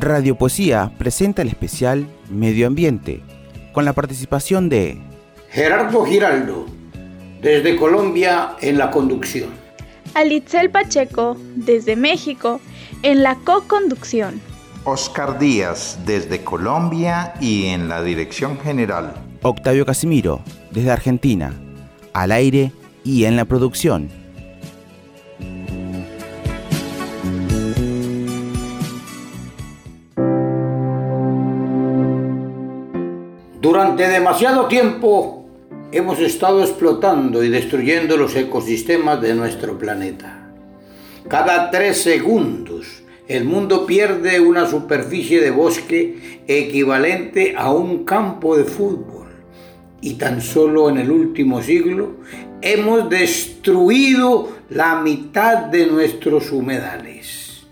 Radio Poesía presenta el especial Medio Ambiente, con la participación de Gerardo Giraldo, desde Colombia en la conducción. Alitzel Pacheco, desde México, en la co-conducción. Oscar Díaz, desde Colombia y en la dirección general. Octavio Casimiro, desde Argentina, al aire y en la producción. Durante demasiado tiempo hemos estado explotando y destruyendo los ecosistemas de nuestro planeta. Cada tres segundos el mundo pierde una superficie de bosque equivalente a un campo de fútbol. Y tan solo en el último siglo hemos destruido la mitad de nuestros humedales.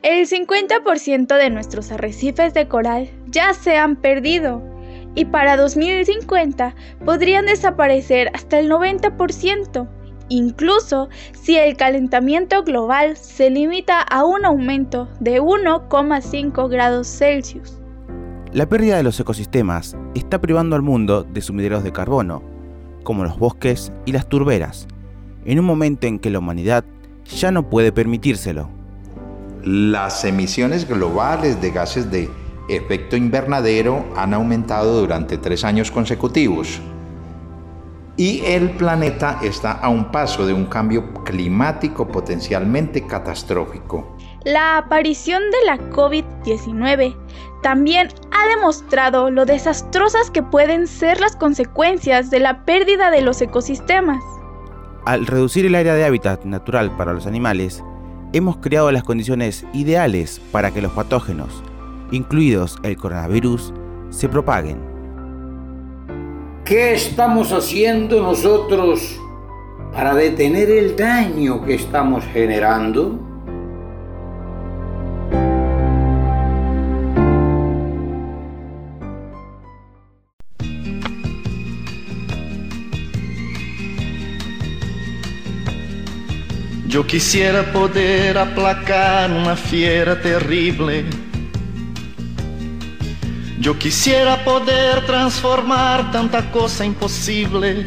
El 50% de nuestros arrecifes de coral ya se han perdido y para 2050 podrían desaparecer hasta el 90%, incluso si el calentamiento global se limita a un aumento de 1,5 grados Celsius. La pérdida de los ecosistemas está privando al mundo de sumideros de carbono, como los bosques y las turberas, en un momento en que la humanidad ya no puede permitírselo. Las emisiones globales de gases de efecto invernadero han aumentado durante tres años consecutivos y el planeta está a un paso de un cambio climático potencialmente catastrófico. La aparición de la COVID-19 también ha demostrado lo desastrosas que pueden ser las consecuencias de la pérdida de los ecosistemas. Al reducir el área de hábitat natural para los animales, hemos creado las condiciones ideales para que los patógenos, incluidos el coronavirus, se propaguen. ¿Qué estamos haciendo nosotros para detener el daño que estamos generando? Yo quisiera poder aplacar una fiera terrible yo quisiera poder transformar tanta cosa imposible.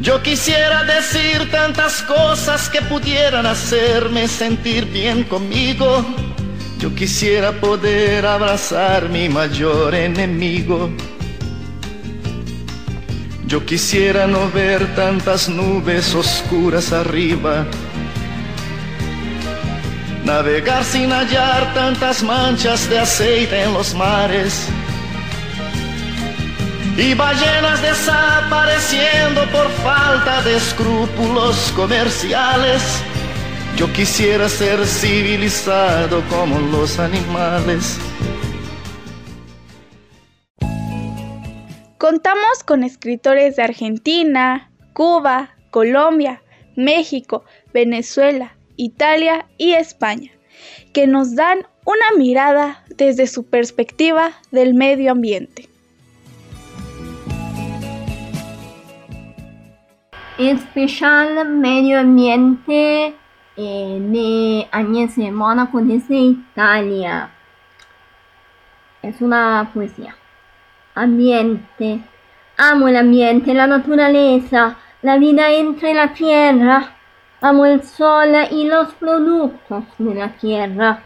Yo quisiera decir tantas cosas que pudieran hacerme sentir bien conmigo. Yo quisiera poder abrazar mi mayor enemigo. Yo quisiera no ver tantas nubes oscuras arriba navegar sin hallar tantas manchas de aceite en los mares y ballenas desapareciendo por falta de escrúpulos comerciales. Yo quisiera ser civilizado como los animales. Contamos con escritores de Argentina, Cuba, Colombia, México, Venezuela, Italia y España, que nos dan una mirada desde su perspectiva del medio ambiente. Especial medio ambiente de Agnese Monaco desde Italia. Es una poesía. Ambiente. Amo el ambiente, la naturaleza, la vida entre la tierra Amo el sol y los productos de la tierra.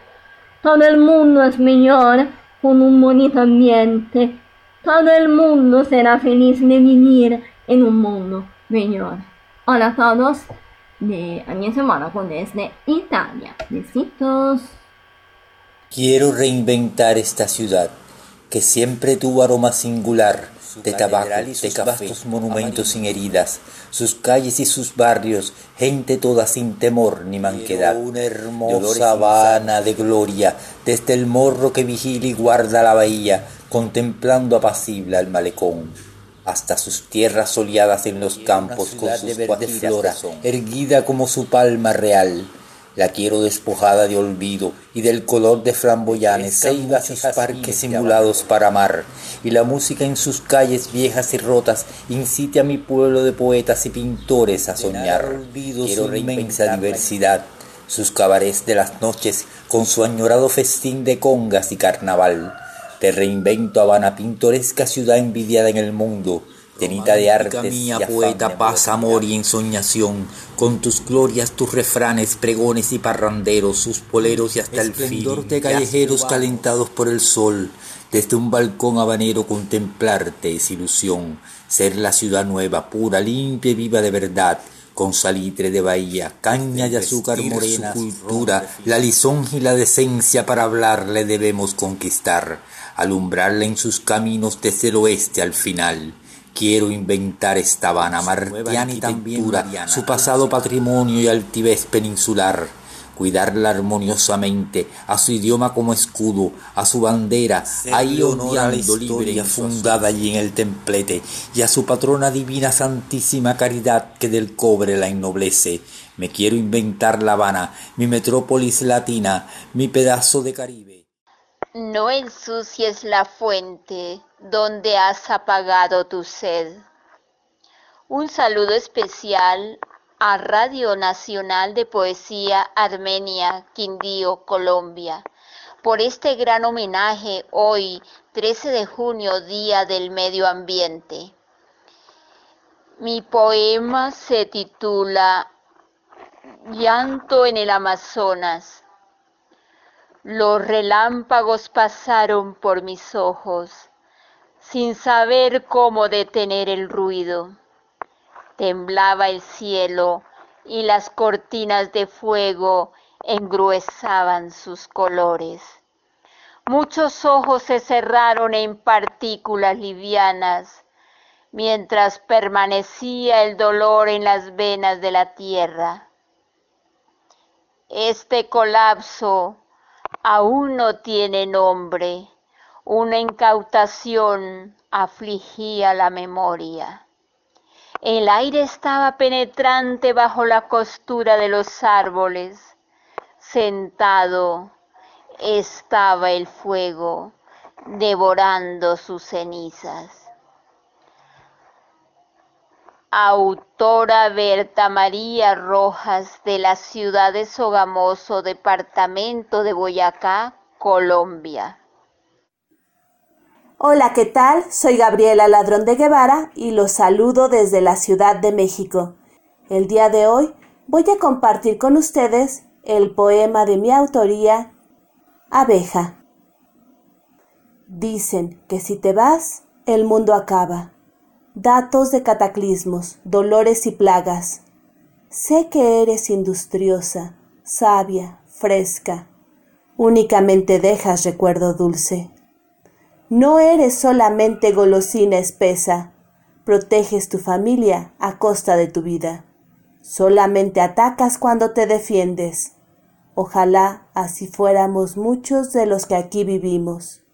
Todo el mundo es mejor con un bonito ambiente. Todo el mundo será feliz de vivir en un mundo mejor. Hola a todos de Agnese Monaco desde Italia. Besitos. Quiero reinventar esta ciudad que siempre tuvo aroma singular de tabaco, de café, monumentos sin heridas, sus calles y sus barrios, gente toda sin temor ni manquedad. Una hermosa Habana de gloria, desde el morro que vigila y guarda la bahía, contemplando apacible al malecón hasta sus tierras soleadas en los campos con sus flora, erguida como su palma real, la quiero despojada de olvido y del color de flamboyanes, ceibas y parques simulados para amar, y la música en sus calles viejas y rotas incite a mi pueblo de poetas y pintores a soñar. Quiero la inmensa diversidad sus cabarets de las noches con su añorado festín de congas y carnaval. Te reinvento Habana, pintoresca ciudad envidiada en el mundo, llenita de artes mía, poeta, paz, amor y ensoñación, con tus glorias, tus refranes, pregones y parranderos, sus poleros y hasta el fin de callejeros calentados por el sol, desde un balcón habanero contemplarte es ilusión, ser la ciudad nueva, pura, limpia y viva de verdad, con salitre de bahía, caña y azúcar morena, cultura, la lisonja y la decencia para hablarle debemos conquistar, alumbrarle en sus caminos desde el oeste al final. Quiero inventar esta Habana martiana y también su pasado patrimonio y altivez peninsular cuidarla armoniosamente, a su idioma como escudo, a su bandera, ahí ondeando libre y fundada allí en el templete, y a su patrona divina santísima caridad que del cobre la ennoblece. Me quiero inventar La Habana, mi metrópolis latina, mi pedazo de Caribe. No ensucies la fuente donde has apagado tu sed. Un saludo especial a Radio Nacional de Poesía Armenia, Quindío, Colombia, por este gran homenaje hoy, 13 de junio, Día del Medio Ambiente. Mi poema se titula Llanto en el Amazonas. Los relámpagos pasaron por mis ojos, sin saber cómo detener el ruido temblaba el cielo y las cortinas de fuego engruesaban sus colores. Muchos ojos se cerraron en partículas livianas, mientras permanecía el dolor en las venas de la tierra. Este colapso aún no tiene nombre, una incautación afligía la memoria. El aire estaba penetrante bajo la costura de los árboles. Sentado estaba el fuego, devorando sus cenizas. Autora Berta María Rojas de la ciudad de Sogamoso, departamento de Boyacá, Colombia. Hola, ¿qué tal? Soy Gabriela Ladrón de Guevara y los saludo desde la Ciudad de México. El día de hoy voy a compartir con ustedes el poema de mi autoría, Abeja. Dicen que si te vas, el mundo acaba. Datos de cataclismos, dolores y plagas. Sé que eres industriosa, sabia, fresca. Únicamente dejas recuerdo dulce. No eres solamente golosina espesa, proteges tu familia a costa de tu vida. Solamente atacas cuando te defiendes. Ojalá así fuéramos muchos de los que aquí vivimos.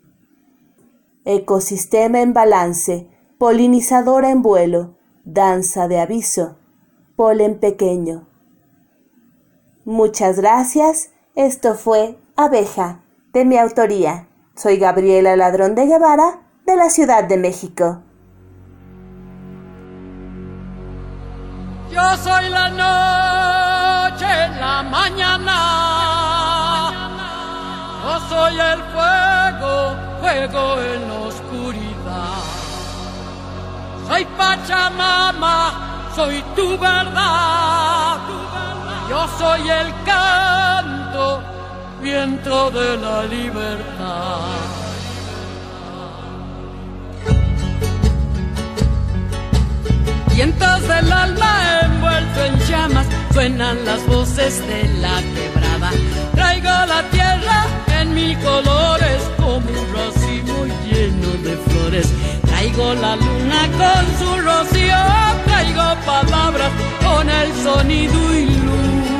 Ecosistema en balance, polinizadora en vuelo, danza de aviso, polen pequeño. Muchas gracias. Esto fue Abeja, de mi autoría. Soy Gabriela Ladrón de Guevara, de la Ciudad de México. Yo soy la noche la mañana. Yo soy el fuego, fuego en la oscuridad. Soy Pachamama, soy tu verdad. Yo soy el canto viento de la libertad. Vientos del alma envuelto en llamas, suenan las voces de la quebrada. Traigo la tierra en mil colores como un racimo lleno de flores. Traigo la luna con su rocío, traigo palabras con el sonido y luz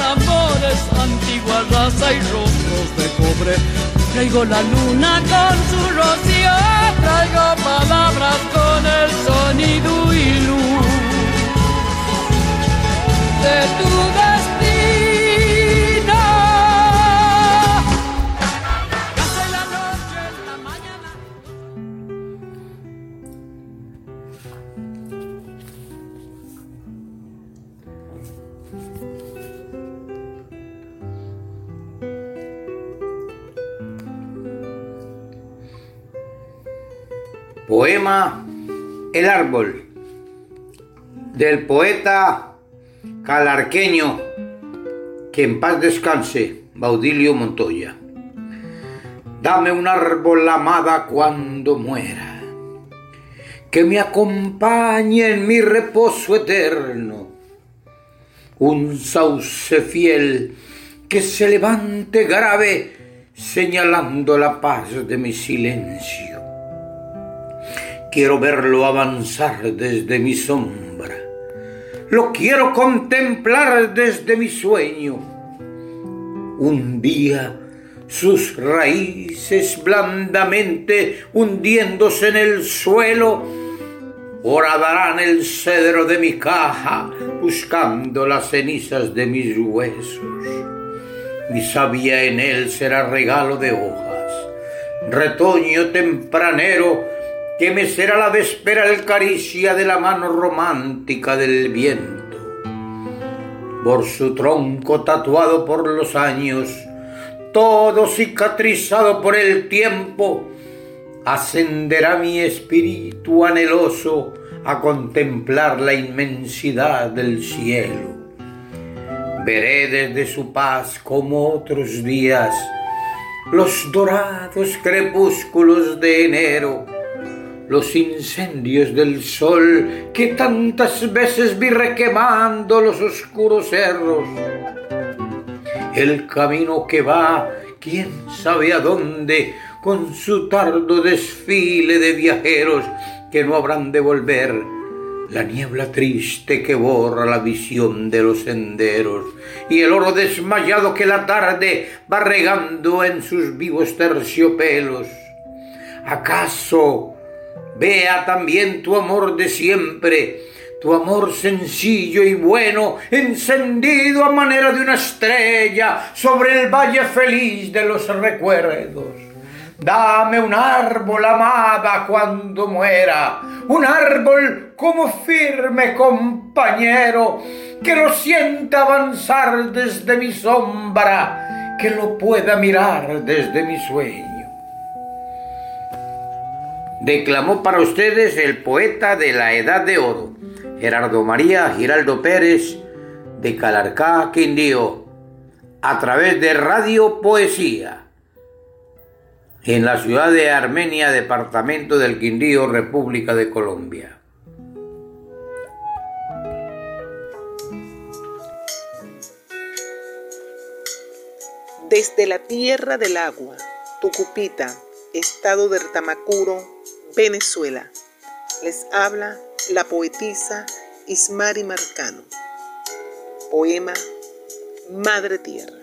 Amores, antigua raza y rostros de cobre. Traigo la luna con su rocío, traigo palabras con el sonido y luz de tu El árbol del poeta calarqueño que en paz descanse, Baudilio Montoya. Dame un árbol amada cuando muera, que me acompañe en mi reposo eterno, un sauce fiel que se levante grave señalando la paz de mi silencio Quiero verlo avanzar desde mi sombra. Lo quiero contemplar desde mi sueño. Un día sus raíces blandamente hundiéndose en el suelo, horadarán el cedro de mi caja buscando las cenizas de mis huesos. Mi savia en él será regalo de hojas, retoño tempranero que me será la vespera el caricia de la mano romántica del viento. Por su tronco tatuado por los años, todo cicatrizado por el tiempo, ascenderá mi espíritu anheloso a contemplar la inmensidad del cielo. Veré desde su paz como otros días los dorados crepúsculos de enero los incendios del sol que tantas veces vi requemando los oscuros cerros. El camino que va, quién sabe a dónde, con su tardo desfile de viajeros que no habrán de volver. La niebla triste que borra la visión de los senderos y el oro desmayado que la tarde va regando en sus vivos terciopelos. ¿Acaso Vea también tu amor de siempre, tu amor sencillo y bueno, encendido a manera de una estrella sobre el valle feliz de los recuerdos. Dame un árbol amada cuando muera, un árbol como firme compañero, que lo sienta avanzar desde mi sombra, que lo pueda mirar desde mi sueño declamó para ustedes el poeta de la Edad de Oro, Gerardo María Giraldo Pérez, de Calarcá, Quindío, a través de Radio Poesía, en la ciudad de Armenia, departamento del Quindío, República de Colombia. Desde la tierra del agua, Tucupita, estado de Tamacuro, Venezuela. Les habla la poetisa Ismari Marcano. Poema Madre Tierra.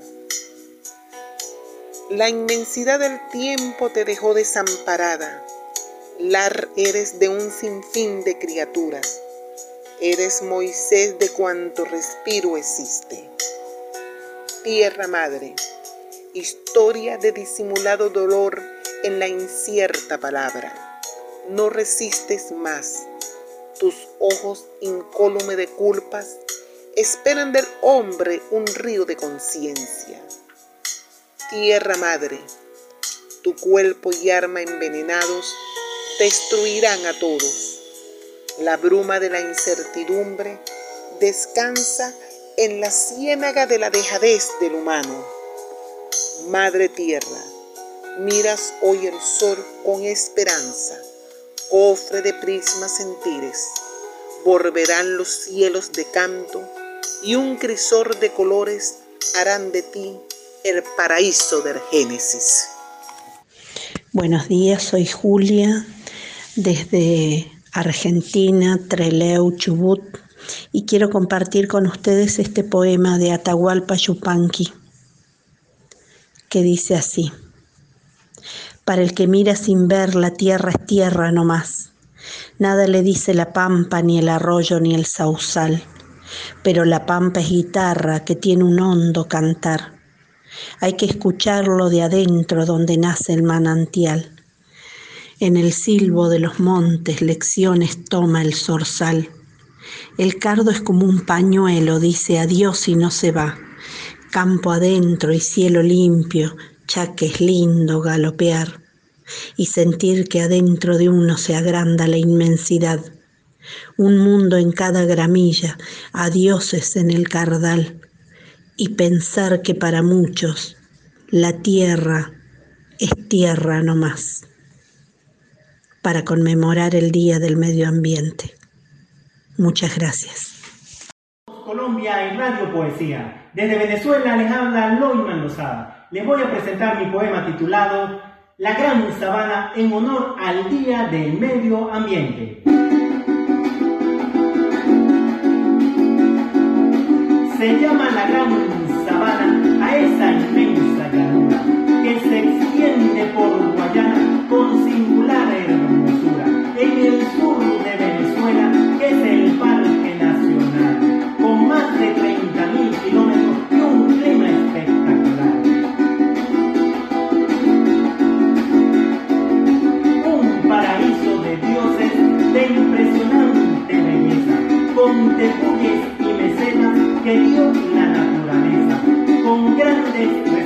La inmensidad del tiempo te dejó desamparada. Lar eres de un sinfín de criaturas. Eres Moisés de cuanto respiro existe. Tierra Madre, historia de disimulado dolor en la incierta palabra no resistes más. Tus ojos incólume de culpas esperan del hombre un río de conciencia. Tierra madre, tu cuerpo y arma envenenados destruirán a todos. La bruma de la incertidumbre descansa en la ciénaga de la dejadez del humano. Madre tierra, Miras hoy el sol con esperanza, cofre de prismas sentires. Volverán los cielos de canto y un crisor de colores harán de ti el paraíso del Génesis. Buenos días, soy Julia desde Argentina, Treleu, Chubut, y quiero compartir con ustedes este poema de Atahualpa Yupanqui, que dice así. Para el que mira sin ver, la tierra es tierra no más. Nada le dice la pampa, ni el arroyo, ni el sausal. Pero la pampa es guitarra que tiene un hondo cantar. Hay que escucharlo de adentro donde nace el manantial. En el silbo de los montes lecciones toma el zorzal. El cardo es como un pañuelo, dice adiós y no se va. Campo adentro y cielo limpio, ya que es lindo galopear y sentir que adentro de uno se agranda la inmensidad. Un mundo en cada gramilla, adioses en el cardal y pensar que para muchos la tierra es tierra no más para conmemorar el Día del Medio Ambiente. Muchas gracias. Colombia en Radio Poesía. Desde Venezuela les habla Lozada. Les voy a presentar mi poema titulado La Gran Sabana en honor al Día del Medio Ambiente. Se llama la Gran Sabana a esa inmensa la naturaleza, con grandes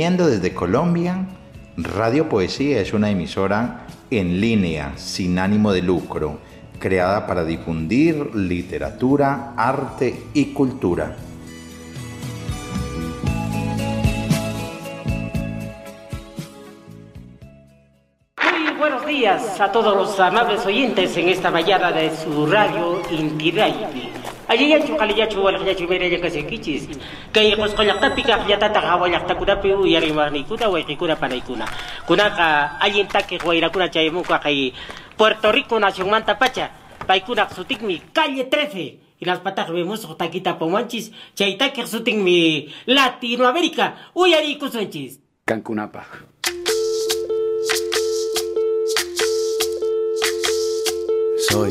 Transmitiendo desde Colombia, Radio Poesía es una emisora en línea, sin ánimo de lucro, creada para difundir literatura, arte y cultura. Muy buenos días a todos los amables oyentes en esta mañana de su radio Inti Radio. Allí ya chukali ya chuwal ya chumere ya kasi kichis. Kay kos kolak tapi ka ya tata ka walak ta kuda pu yari mani kuda wa kuna para kuna. Kuna ka ayin ta ke guaira kuna chay mu ka kay Puerto Rico nación manta pacha. Pai kuna sutik mi calle 13. Y las patas vemos taquita pomanchis. Chay ta ke sutik mi Latinoamérica. Uyari kusunchis. Cancunapa. Soy,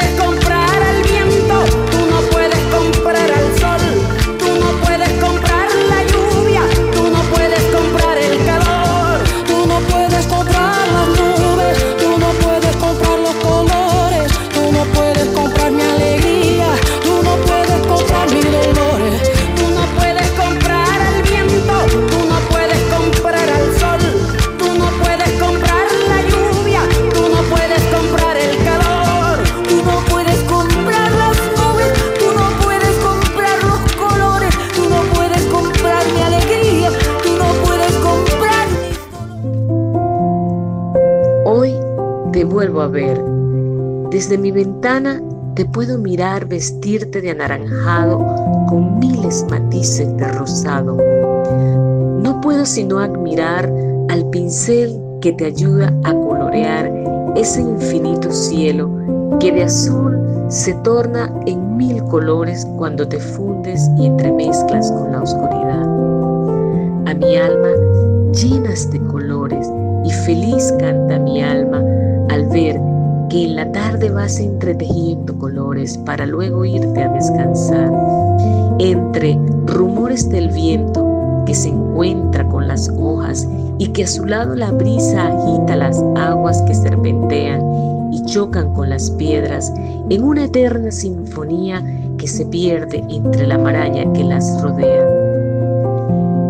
comprar Desde mi ventana te puedo mirar vestirte de anaranjado con miles matices de rosado. No puedo sino admirar al pincel que te ayuda a colorear ese infinito cielo que de azul se torna en mil colores cuando te fundes y entremezclas con la oscuridad. A mi alma llenas de colores y feliz canta mi alma al ver que en la tarde vas entretejiendo colores para luego irte a descansar. Entre rumores del viento que se encuentra con las hojas y que a su lado la brisa agita las aguas que serpentean y chocan con las piedras en una eterna sinfonía que se pierde entre la maraña que las rodea.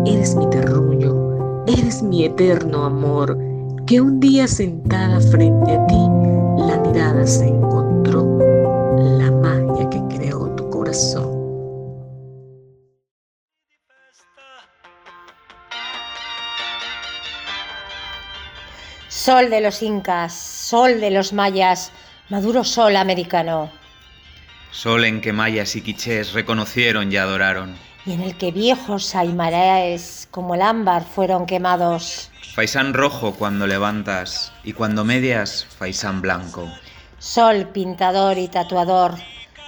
Eres mi terruño, eres mi eterno amor, que un día sentada frente a ti, se encontró, la magia que creó tu corazón. Sol de los incas, sol de los mayas, maduro sol americano. Sol en que mayas y quichés reconocieron y adoraron. Y en el que viejos aymaraes como el ámbar fueron quemados. Faisán rojo cuando levantas y cuando medias, faisán blanco. Sol pintador y tatuador,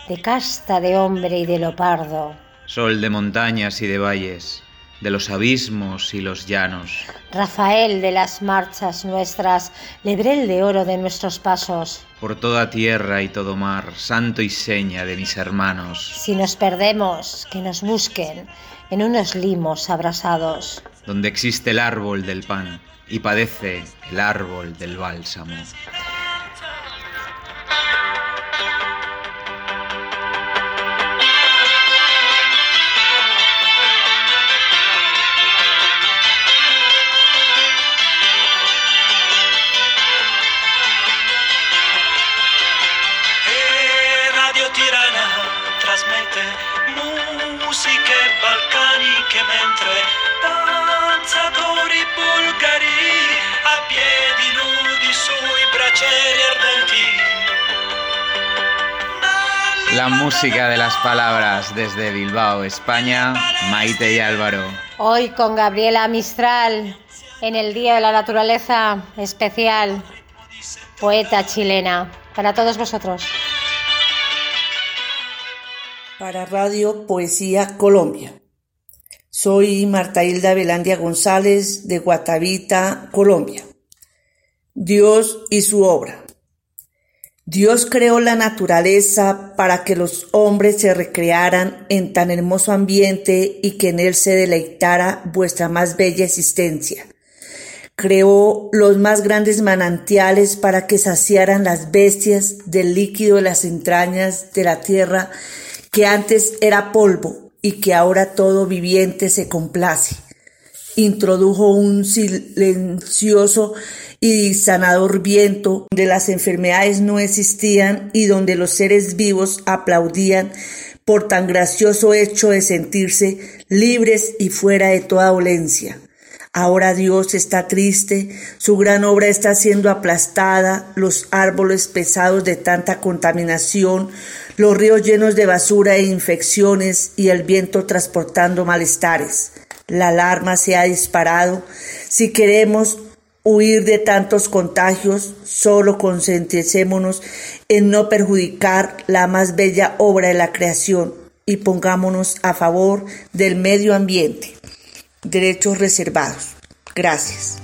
de casta de hombre y de leopardo. Sol de montañas y de valles, de los abismos y los llanos. Rafael de las marchas nuestras, lebrel de oro de nuestros pasos. Por toda tierra y todo mar, santo y seña de mis hermanos. Si nos perdemos, que nos busquen en unos limos abrasados. Donde existe el árbol del pan y padece el árbol del bálsamo. La música de las palabras desde Bilbao, España, Maite y Álvaro. Hoy con Gabriela Mistral, en el Día de la Naturaleza especial, poeta chilena, para todos vosotros. Para Radio Poesía Colombia. Soy Marta Hilda Velandia González de Guatavita, Colombia. Dios y su obra. Dios creó la naturaleza para que los hombres se recrearan en tan hermoso ambiente y que en él se deleitara vuestra más bella existencia. Creó los más grandes manantiales para que saciaran las bestias del líquido de las entrañas de la tierra que antes era polvo y que ahora todo viviente se complace. Introdujo un silencioso y sanador viento donde las enfermedades no existían y donde los seres vivos aplaudían por tan gracioso hecho de sentirse libres y fuera de toda dolencia. Ahora Dios está triste, su gran obra está siendo aplastada, los árboles pesados de tanta contaminación, los ríos llenos de basura e infecciones y el viento transportando malestares. La alarma se ha disparado. Si queremos huir de tantos contagios, solo concentrémonos en no perjudicar la más bella obra de la creación y pongámonos a favor del medio ambiente. Derechos reservados. Gracias.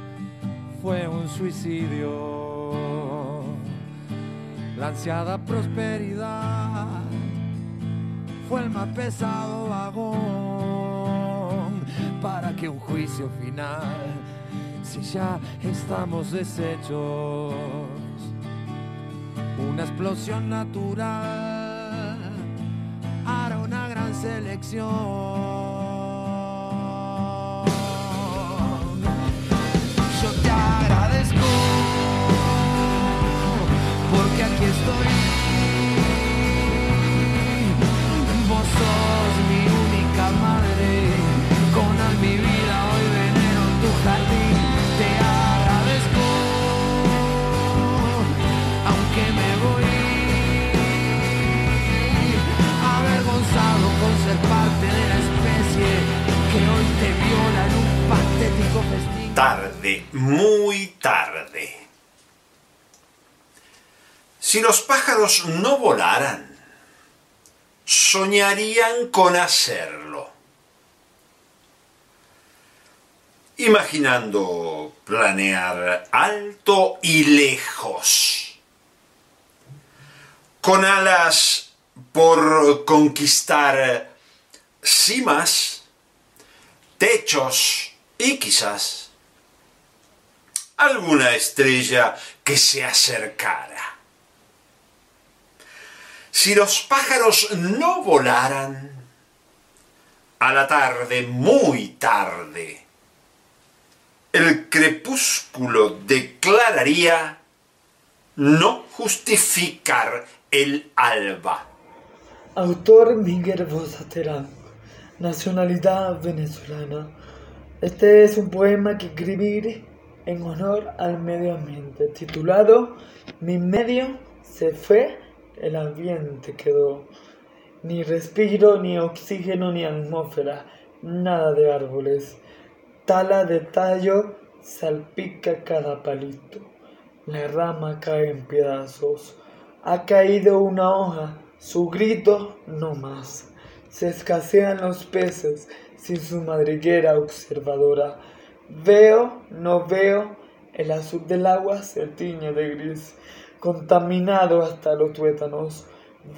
fue un suicidio. la ansiada prosperidad fue el más pesado vagón para que un juicio final, si ya estamos deshechos, una explosión natural hará una gran selección. Vos sos mi única madre, con al mi vida hoy venero tu jardín. Te agradezco, aunque me voy avergonzado con ser parte de la especie que hoy te viola en un patético festín. Tarde, muy tarde. Si los pájaros no volaran, soñarían con hacerlo. Imaginando planear alto y lejos, con alas por conquistar cimas, techos y quizás alguna estrella que se acercara. Si los pájaros no volaran, a la tarde, muy tarde, el crepúsculo declararía no justificar el alba. Autor Miguel Bosa Terán, nacionalidad venezolana. Este es un poema que escribí en honor al medio ambiente, titulado Mi medio se fue, el ambiente quedó. Ni respiro, ni oxígeno, ni atmósfera, nada de árboles. Tala de tallo salpica cada palito. La rama cae en pedazos. Ha caído una hoja, su grito no más. Se escasean los peces sin su madriguera observadora. Veo, no veo, el azul del agua se tiñe de gris, contaminado hasta los tuétanos.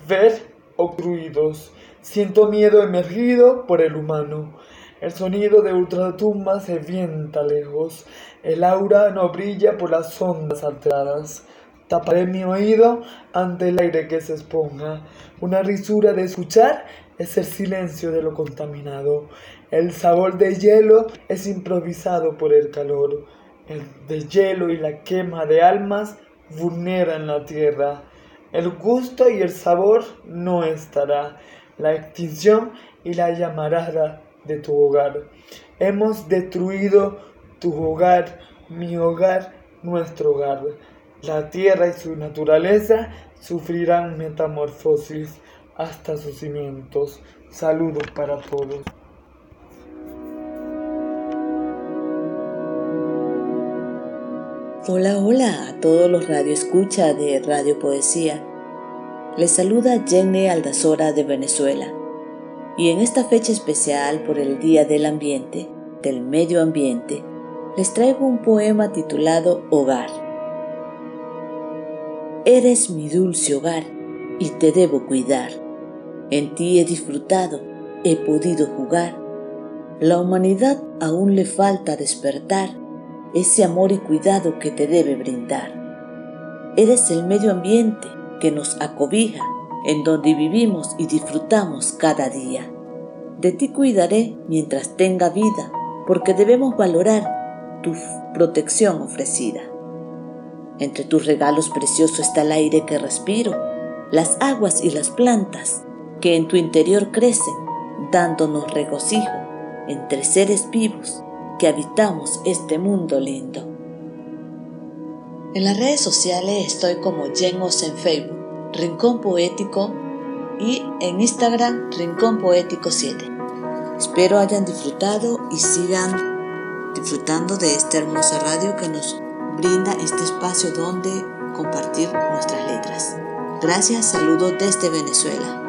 Ver ocluidos, siento miedo emergido por el humano. El sonido de ultratumba se vienta lejos, el aura no brilla por las ondas alteradas. Taparé mi oído ante el aire que se esponja. Una risura de escuchar es el silencio de lo contaminado. El sabor de hielo es improvisado por el calor. El de hielo y la quema de almas vulneran la tierra. El gusto y el sabor no estará. La extinción y la llamarada de tu hogar. Hemos destruido tu hogar, mi hogar, nuestro hogar. La tierra y su naturaleza sufrirán metamorfosis hasta sus cimientos. Saludos para todos. Hola, hola a todos los radioescucha de Radio Poesía. Les saluda Jenny Aldazora de Venezuela. Y en esta fecha especial por el Día del Ambiente, del Medio Ambiente, les traigo un poema titulado Hogar. Eres mi dulce hogar y te debo cuidar. En ti he disfrutado, he podido jugar. La humanidad aún le falta despertar ese amor y cuidado que te debe brindar. Eres el medio ambiente que nos acobija, en donde vivimos y disfrutamos cada día. De ti cuidaré mientras tenga vida, porque debemos valorar tu protección ofrecida. Entre tus regalos preciosos está el aire que respiro, las aguas y las plantas que en tu interior crecen, dándonos regocijo entre seres vivos que habitamos este mundo lindo. En las redes sociales estoy como Jenos en Facebook, Rincón Poético y en Instagram Rincón Poético 7. Espero hayan disfrutado y sigan disfrutando de esta hermosa radio que nos brinda este espacio donde compartir nuestras letras. Gracias, saludos desde Venezuela.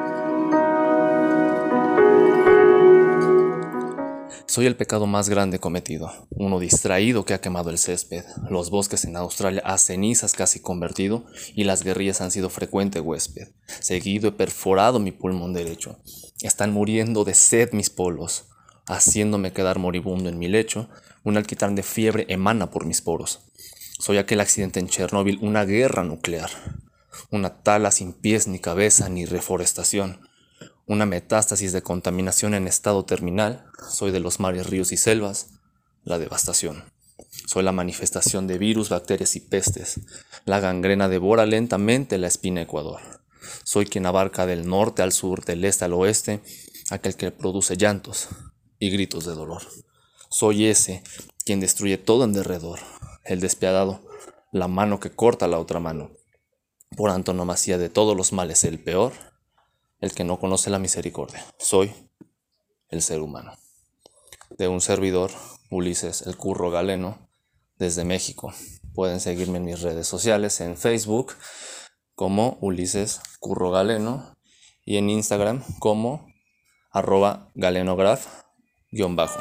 Soy el pecado más grande cometido, uno distraído que ha quemado el césped, los bosques en Australia a cenizas casi convertido y las guerrillas han sido frecuente huésped. Seguido he perforado mi pulmón derecho. Están muriendo de sed mis polos, haciéndome quedar moribundo en mi lecho. Un alquitrán de fiebre emana por mis poros. Soy aquel accidente en Chernóbil, una guerra nuclear. Una tala sin pies ni cabeza ni reforestación una metástasis de contaminación en estado terminal, soy de los mares, ríos y selvas, la devastación. Soy la manifestación de virus, bacterias y pestes. La gangrena devora lentamente la espina ecuador. Soy quien abarca del norte al sur, del este al oeste, aquel que produce llantos y gritos de dolor. Soy ese quien destruye todo en derredor, el despiadado, la mano que corta la otra mano. Por antonomasía de todos los males el peor, el que no conoce la misericordia. Soy el ser humano. De un servidor, Ulises el Curro Galeno, desde México. Pueden seguirme en mis redes sociales, en Facebook como Ulises Curro Galeno y en Instagram como arroba galenograph-bajo.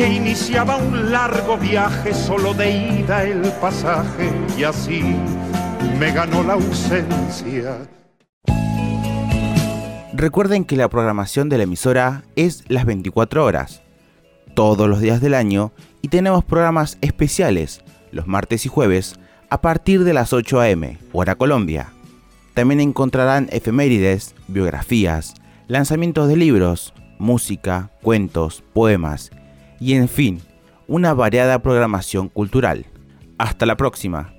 que iniciaba un largo viaje, solo de ida el pasaje, y así me ganó la ausencia. Recuerden que la programación de la emisora es las 24 horas, todos los días del año, y tenemos programas especiales los martes y jueves a partir de las 8 a.m., hora Colombia. También encontrarán efemérides, biografías, lanzamientos de libros, música, cuentos, poemas y en fin, una variada programación cultural. Hasta la próxima.